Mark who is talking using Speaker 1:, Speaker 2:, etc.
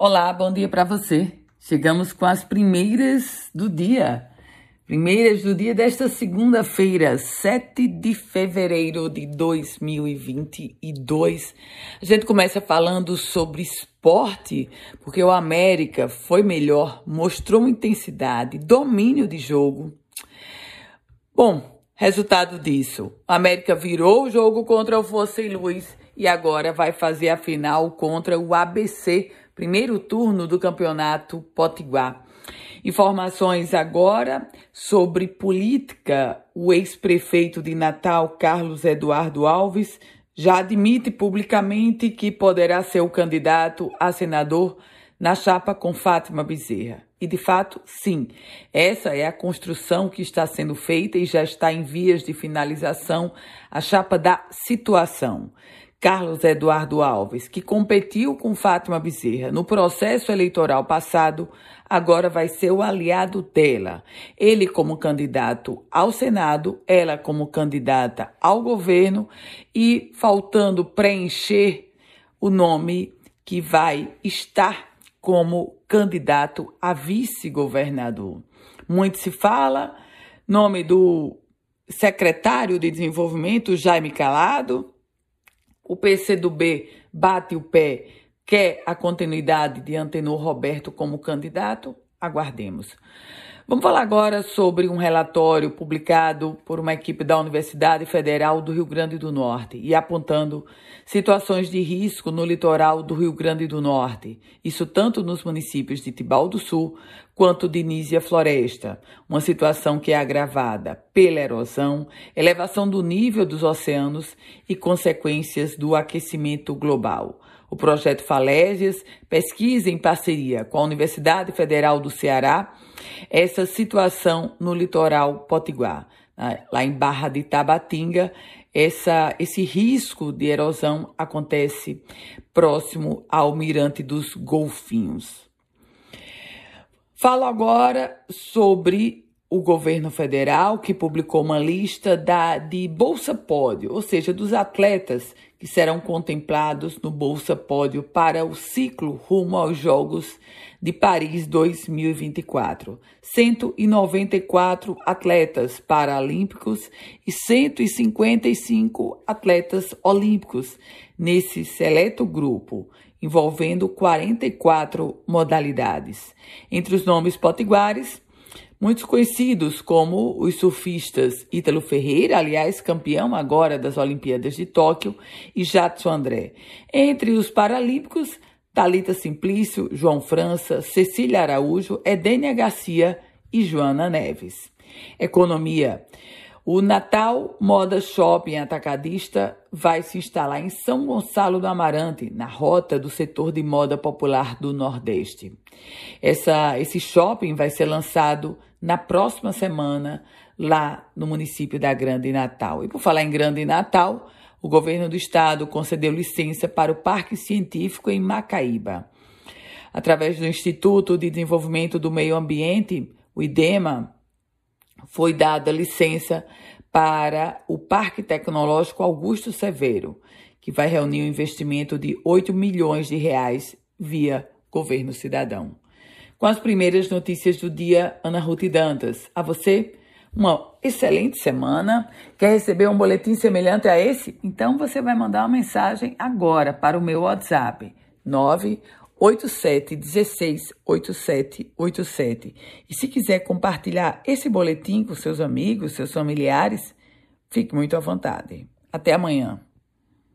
Speaker 1: Olá, bom dia para você. Chegamos com as primeiras do dia. Primeiras do dia desta segunda-feira, 7 de fevereiro de 2022. A gente começa falando sobre esporte, porque o América foi melhor, mostrou intensidade, domínio de jogo. Bom, resultado disso: o América virou o jogo contra o Fosse Luiz e agora vai fazer a final contra o ABC primeiro turno do Campeonato Potiguar. Informações agora sobre política. O ex-prefeito de Natal, Carlos Eduardo Alves, já admite publicamente que poderá ser o candidato a senador na chapa com Fátima Bezerra. E de fato, sim, essa é a construção que está sendo feita e já está em vias de finalização a chapa da situação. Carlos Eduardo Alves, que competiu com Fátima Bezerra no processo eleitoral passado, agora vai ser o aliado dela. Ele como candidato ao Senado, ela como candidata ao governo e faltando preencher o nome que vai estar como candidato a vice-governador. Muito se fala, nome do secretário de Desenvolvimento, Jaime Calado, o PCdoB bate o pé, quer a continuidade de Antenor Roberto como candidato? Aguardemos. Vamos falar agora sobre um relatório publicado por uma equipe da Universidade Federal do Rio Grande do Norte e apontando situações de risco no litoral do Rio Grande do Norte, isso tanto nos municípios de Tibau do Sul quanto de Nísia Floresta, uma situação que é agravada pela erosão, elevação do nível dos oceanos e consequências do aquecimento global. O projeto Falésias pesquisa em parceria com a Universidade Federal do Ceará essa situação no litoral potiguar. Lá em Barra de Tabatinga, essa, esse risco de erosão acontece próximo ao Mirante dos Golfinhos. Falo agora sobre o governo federal que publicou uma lista da, de Bolsa Pódio, ou seja, dos atletas que serão contemplados no Bolsa Pódio para o ciclo rumo aos Jogos de Paris 2024. 194 atletas paralímpicos e 155 atletas olímpicos nesse seleto grupo, envolvendo 44 modalidades. Entre os nomes potiguares, Muitos conhecidos como os surfistas Ítalo Ferreira, aliás, campeão agora das Olimpíadas de Tóquio, e Jadson André. Entre os paralímpicos, Talita Simplício, João França, Cecília Araújo, Edênia Garcia e Joana Neves. Economia. O Natal Moda Shopping Atacadista vai se instalar em São Gonçalo do Amarante, na rota do setor de moda popular do Nordeste. Essa, esse shopping vai ser lançado na próxima semana lá no município da Grande Natal. E por falar em Grande Natal, o governo do estado concedeu licença para o Parque Científico em Macaíba. Através do Instituto de Desenvolvimento do Meio Ambiente, o IDEMA, foi dada licença para o Parque Tecnológico Augusto Severo, que vai reunir um investimento de 8 milhões de reais via governo cidadão. Com as primeiras notícias do dia, Ana Ruth Dantas. A você, uma excelente semana. Quer receber um boletim semelhante a esse? Então você vai mandar uma mensagem agora para o meu WhatsApp 9 87 16 87 87. E se quiser compartilhar esse boletim com seus amigos, seus familiares, fique muito à vontade. Até amanhã.